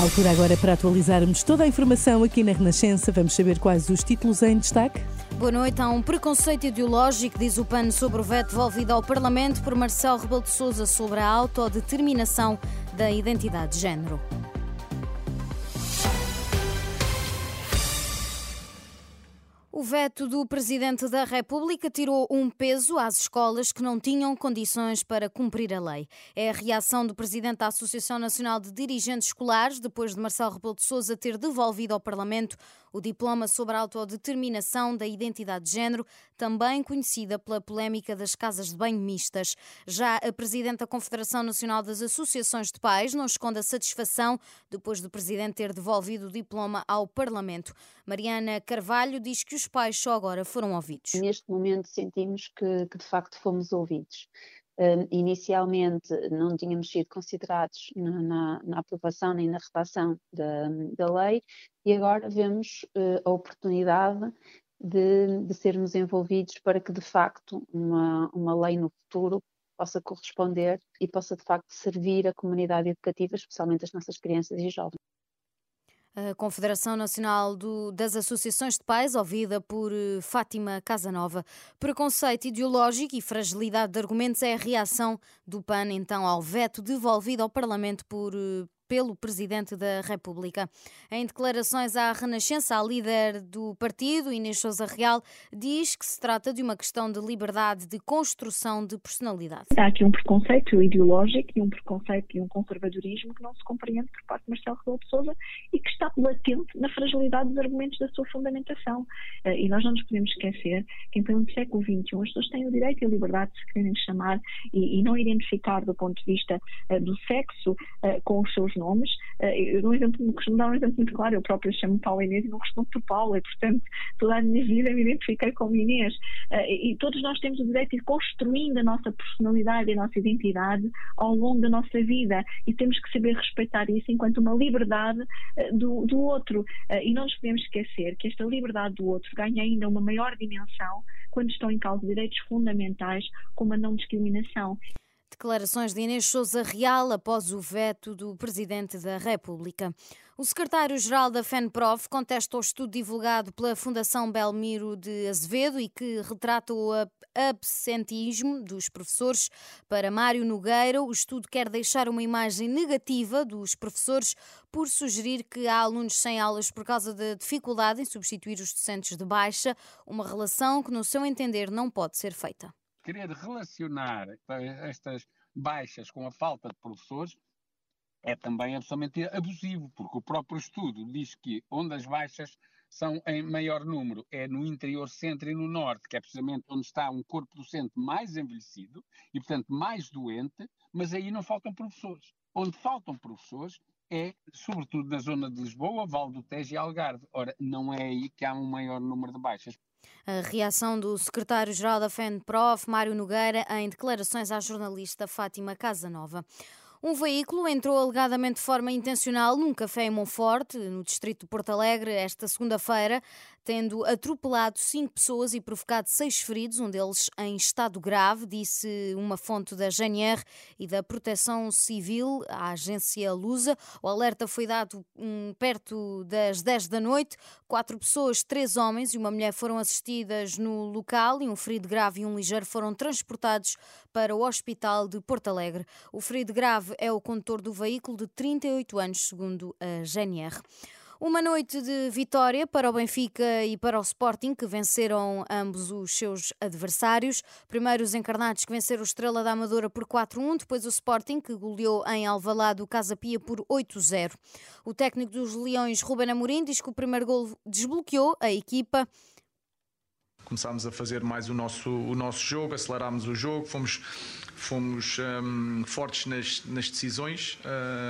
Altura agora para atualizarmos toda a informação aqui na Renascença. Vamos saber quais os títulos em destaque. Boa noite. Há um preconceito ideológico, diz o PAN, sobre o veto devolvido ao Parlamento por Marcelo Rebelo de Sousa sobre a autodeterminação da identidade de género. Veto do Presidente da República tirou um peso às escolas que não tinham condições para cumprir a lei. É a reação do Presidente da Associação Nacional de Dirigentes Escolares, depois de Marcelo Rebelo de Sousa ter devolvido ao Parlamento o diploma sobre a autodeterminação da identidade de género, também conhecida pela polémica das casas de banho mistas. Já a Presidente da Confederação Nacional das Associações de Pais não esconde a satisfação depois do Presidente ter devolvido o diploma ao Parlamento. Mariana Carvalho diz que os pais só agora foram ouvidos. Neste momento sentimos que, que de facto fomos ouvidos. Uh, inicialmente não tínhamos sido considerados na, na, na aprovação nem na redação da, da, lei e agora vemos uh, a oportunidade de, de, sermos envolvidos para que de facto uma, uma lei no futuro possa corresponder e possa de facto servir a comunidade educativa, especialmente as nossas crianças e jovens. A Confederação Nacional do, das Associações de Pais, ouvida por uh, Fátima Casanova. Preconceito ideológico e fragilidade de argumentos é a reação do PAN, então, ao veto devolvido ao Parlamento por uh, pelo Presidente da República. Em declarações à Renascença, a líder do partido, Inês Souza Real, diz que se trata de uma questão de liberdade de construção de personalidade. Há aqui um preconceito ideológico e um preconceito e um conservadorismo que não se compreende por parte de Marcelo Rebelo de Sousa e que está latente na fragilidade dos argumentos da sua fundamentação. Eh, e nós não nos podemos esquecer que em pleno século XXI as pessoas têm o direito e a liberdade de se querem chamar e, e não identificar do ponto de vista uh, do sexo uh, com os seus nomes. Eh, eu dou um exemplo, costumo dar um exemplo muito claro. Eu próprio chamo Paula Inês e não respondo por Paula, e portanto toda a minha vida me identifiquei como Inês. Eh, e todos nós temos o direito de ir construindo a nossa personalidade e a nossa identidade ao longo da nossa vida e temos que saber respeitar isso enquanto uma liberdade eh, do, do outro. E não nos podemos esquecer que esta liberdade do outro ganha ainda uma maior dimensão quando estão em causa direitos fundamentais como a não discriminação. Declarações de Inês Souza Real após o veto do Presidente da República. O secretário-geral da FENPROF contesta o estudo divulgado pela Fundação Belmiro de Azevedo e que retrata o absentismo dos professores. Para Mário Nogueira, o estudo quer deixar uma imagem negativa dos professores por sugerir que há alunos sem aulas por causa da dificuldade em substituir os docentes de baixa, uma relação que, no seu entender, não pode ser feita querer relacionar estas baixas com a falta de professores é também absolutamente abusivo, porque o próprio estudo diz que onde as baixas são em maior número é no interior centro e no norte, que é precisamente onde está um corpo docente mais envelhecido e, portanto, mais doente, mas aí não faltam professores. Onde faltam professores é, sobretudo na zona de Lisboa, Val do Tejo e Algarve. Ora, não é aí que há um maior número de baixas. A reação do secretário-geral da FENPROF, Mário Nogueira, em declarações à jornalista Fátima Casanova. Um veículo entrou alegadamente de forma intencional num café em Monforte, no distrito de Porto Alegre, esta segunda-feira, tendo atropelado cinco pessoas e provocado seis feridos, um deles em estado grave, disse uma fonte da GNR e da Proteção Civil, a agência Lusa. O alerta foi dado um, perto das 10 da noite. Quatro pessoas, três homens e uma mulher foram assistidas no local e um ferido grave e um ligeiro foram transportados para o Hospital de Porto Alegre. O ferido grave é o condutor do veículo de 38 anos, segundo a GNR. Uma noite de vitória para o Benfica e para o Sporting, que venceram ambos os seus adversários. Primeiro os encarnados que venceram o Estrela da Amadora por 4-1, depois o Sporting, que goleou em Alvalade o Casa Pia por 8-0. O técnico dos Leões, Ruben Amorim, diz que o primeiro gol desbloqueou a equipa começámos a fazer mais o nosso, o nosso jogo, acelerámos o jogo, fomos fomos um, fortes nas, nas decisões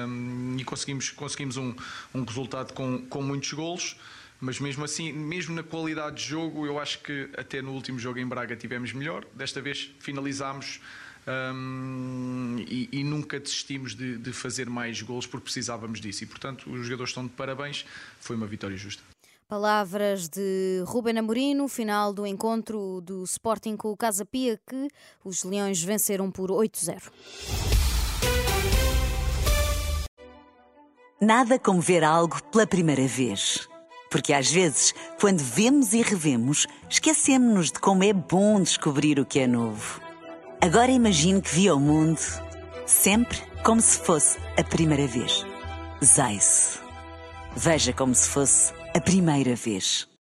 um, e conseguimos, conseguimos um, um resultado com, com muitos golos. Mas mesmo assim, mesmo na qualidade de jogo, eu acho que até no último jogo em Braga tivemos melhor. Desta vez finalizámos um, e, e, nunca desistimos de, de, fazer mais gols porque precisávamos disso. E portanto, os jogadores estão de parabéns. Foi uma vitória justa. Palavras de Ruben Amorim no final do encontro do Sporting com o Casa Pia, que os Leões venceram por 8-0. Nada como ver algo pela primeira vez. Porque às vezes, quando vemos e revemos, esquecemos-nos de como é bom descobrir o que é novo. Agora imagine que viu o mundo sempre como se fosse a primeira vez. Zais. Veja como se fosse a primeira vez.